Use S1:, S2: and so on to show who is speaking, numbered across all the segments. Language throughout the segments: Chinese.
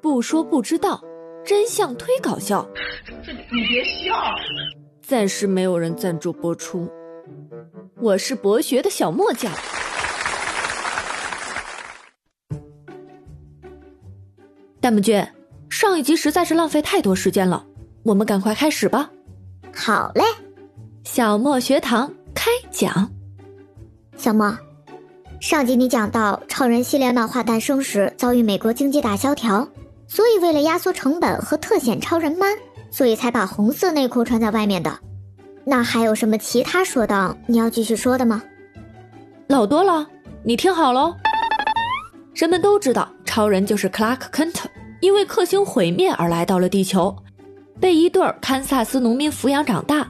S1: 不说不知道，真相忒搞笑。
S2: 这你别笑。
S1: 暂时没有人赞助播出。我是博学的小莫酱。弹幕君，上一集实在是浪费太多时间了，我们赶快开始吧。
S3: 好嘞，
S1: 小莫学堂开讲。
S3: 小莫，上集你讲到超人系列漫画诞生时遭遇美国经济大萧条，所以为了压缩成本和特显超人 man，所以才把红色内裤穿在外面的。那还有什么其他说道你要继续说的吗？
S1: 老多了，你听好喽。人们都知道，超人就是 Clark Kent，，因为克星毁灭而来到了地球，被一对堪萨斯农民抚养长大。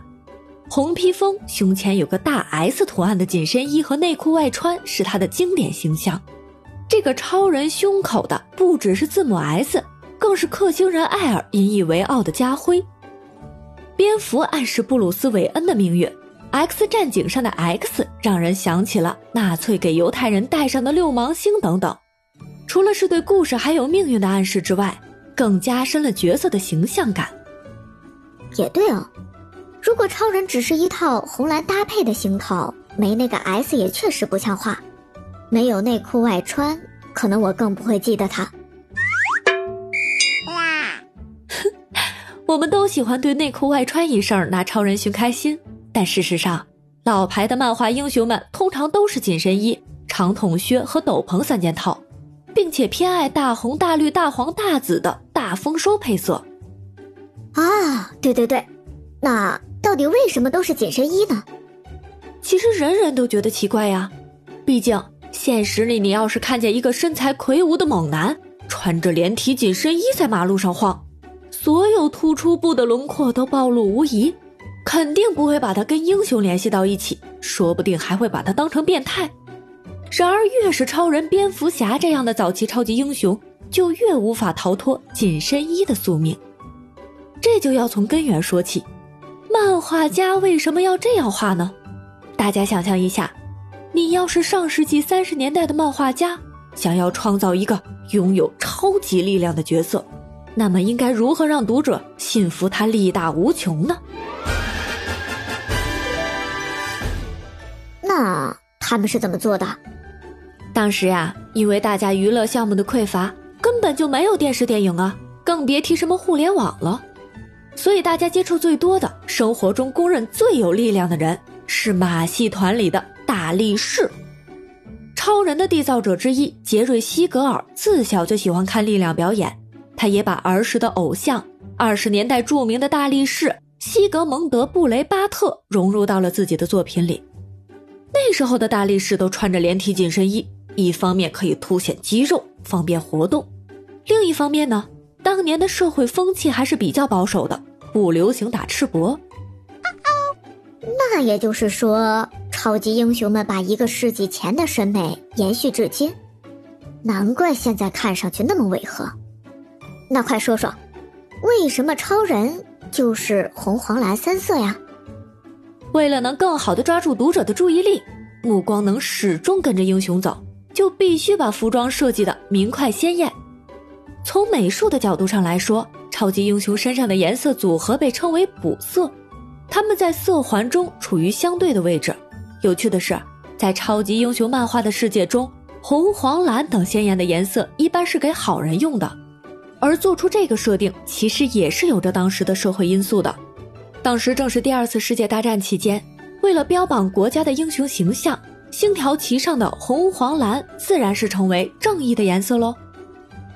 S1: 红披风，胸前有个大 S 图案的紧身衣和内裤外穿是他的经典形象。这个超人胸口的不只是字母 S，更是克星人艾尔引以为傲的家徽。蝙蝠暗示布鲁斯·韦恩的命运，X 战警上的 X 让人想起了纳粹给犹太人戴上的六芒星等等。除了是对故事还有命运的暗示之外，更加深了角色的形象感。
S3: 也对哦，如果超人只是一套红蓝搭配的行头，没那个 S 也确实不像话。没有内裤外穿，可能我更不会记得他。
S1: 我们都喜欢对内裤外穿一事拿超人寻开心，但事实上，老牌的漫画英雄们通常都是紧身衣、长筒靴和斗篷三件套，并且偏爱大红大绿大黄大紫的大丰收配色。
S3: 啊，对对对，那到底为什么都是紧身衣呢？
S1: 其实人人都觉得奇怪呀，毕竟现实里你要是看见一个身材魁梧的猛男穿着连体紧身衣在马路上晃。所有突出部的轮廓都暴露无遗，肯定不会把他跟英雄联系到一起，说不定还会把他当成变态。然而，越是超人、蝙蝠侠这样的早期超级英雄，就越无法逃脱紧身衣的宿命。这就要从根源说起，漫画家为什么要这样画呢？大家想象一下，你要是上世纪三十年代的漫画家，想要创造一个拥有超级力量的角色。那么应该如何让读者信服他力大无穷呢？
S3: 那他们是怎么做的？
S1: 当时呀，因为大家娱乐项目的匮乏，根本就没有电视电影啊，更别提什么互联网了。所以大家接触最多的、生活中公认最有力量的人，是马戏团里的大力士。超人的缔造者之一杰瑞·西格尔自小就喜欢看力量表演。他也把儿时的偶像，二十年代著名的大力士西格蒙德·布雷巴特融入到了自己的作品里。那时候的大力士都穿着连体紧身衣，一方面可以凸显肌肉，方便活动；另一方面呢，当年的社会风气还是比较保守的，不流行打赤膊。
S3: 那也就是说，超级英雄们把一个世纪前的审美延续至今，难怪现在看上去那么违和。那快说说，为什么超人就是红黄蓝三色呀？
S1: 为了能更好的抓住读者的注意力，目光能始终跟着英雄走，就必须把服装设计的明快鲜艳。从美术的角度上来说，超级英雄身上的颜色组合被称为补色，他们在色环中处于相对的位置。有趣的是，在超级英雄漫画的世界中，红、黄、蓝等鲜艳的颜色一般是给好人用的。而做出这个设定，其实也是有着当时的社会因素的。当时正是第二次世界大战期间，为了标榜国家的英雄形象，星条旗上的红、黄、蓝自然是成为正义的颜色喽。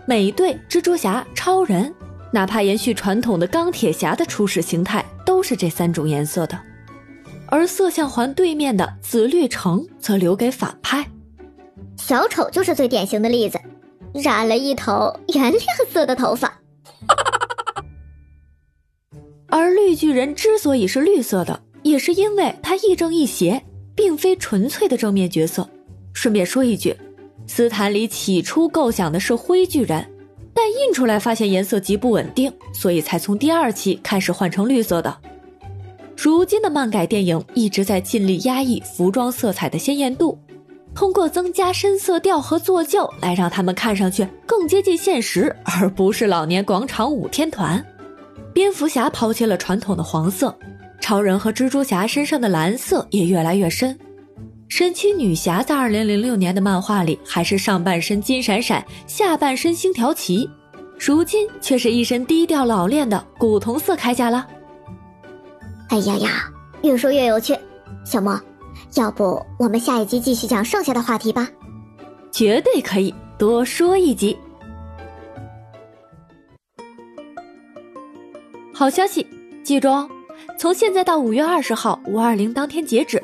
S1: 美队、蜘蛛侠、超人，哪怕延续传统的钢铁侠的初始形态，都是这三种颜色的。而色相环对面的紫绿橙，则留给反派。
S3: 小丑就是最典型的例子。染了一头原亮色的头发，
S1: 而绿巨人之所以是绿色的，也是因为他亦正亦邪，并非纯粹的正面角色。顺便说一句，斯坦李起初构想的是灰巨人，但印出来发现颜色极不稳定，所以才从第二期开始换成绿色的。如今的漫改电影一直在尽力压抑服装色彩的鲜艳度。通过增加深色调和做旧来让他们看上去更接近现实，而不是老年广场舞天团。蝙蝠侠抛弃了传统的黄色，超人和蜘蛛侠身上的蓝色也越来越深。神奇女侠在二零零六年的漫画里还是上半身金闪闪，下半身星条旗，如今却是一身低调老练的古铜色铠甲了。
S3: 哎呀呀，越说越有趣，小莫，要不我们下一集继续讲剩下的话题吧？
S1: 绝对可以多说一集。好消息，记住哦，从现在到五月二十号五二零当天截止。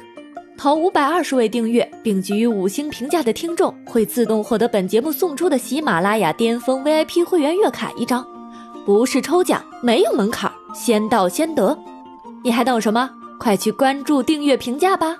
S1: 头五百二十位订阅并给予五星评价的听众，会自动获得本节目送出的喜马拉雅巅峰 VIP 会员月卡一张，不是抽奖，没有门槛，先到先得。你还等什么？快去关注、订阅、评价吧！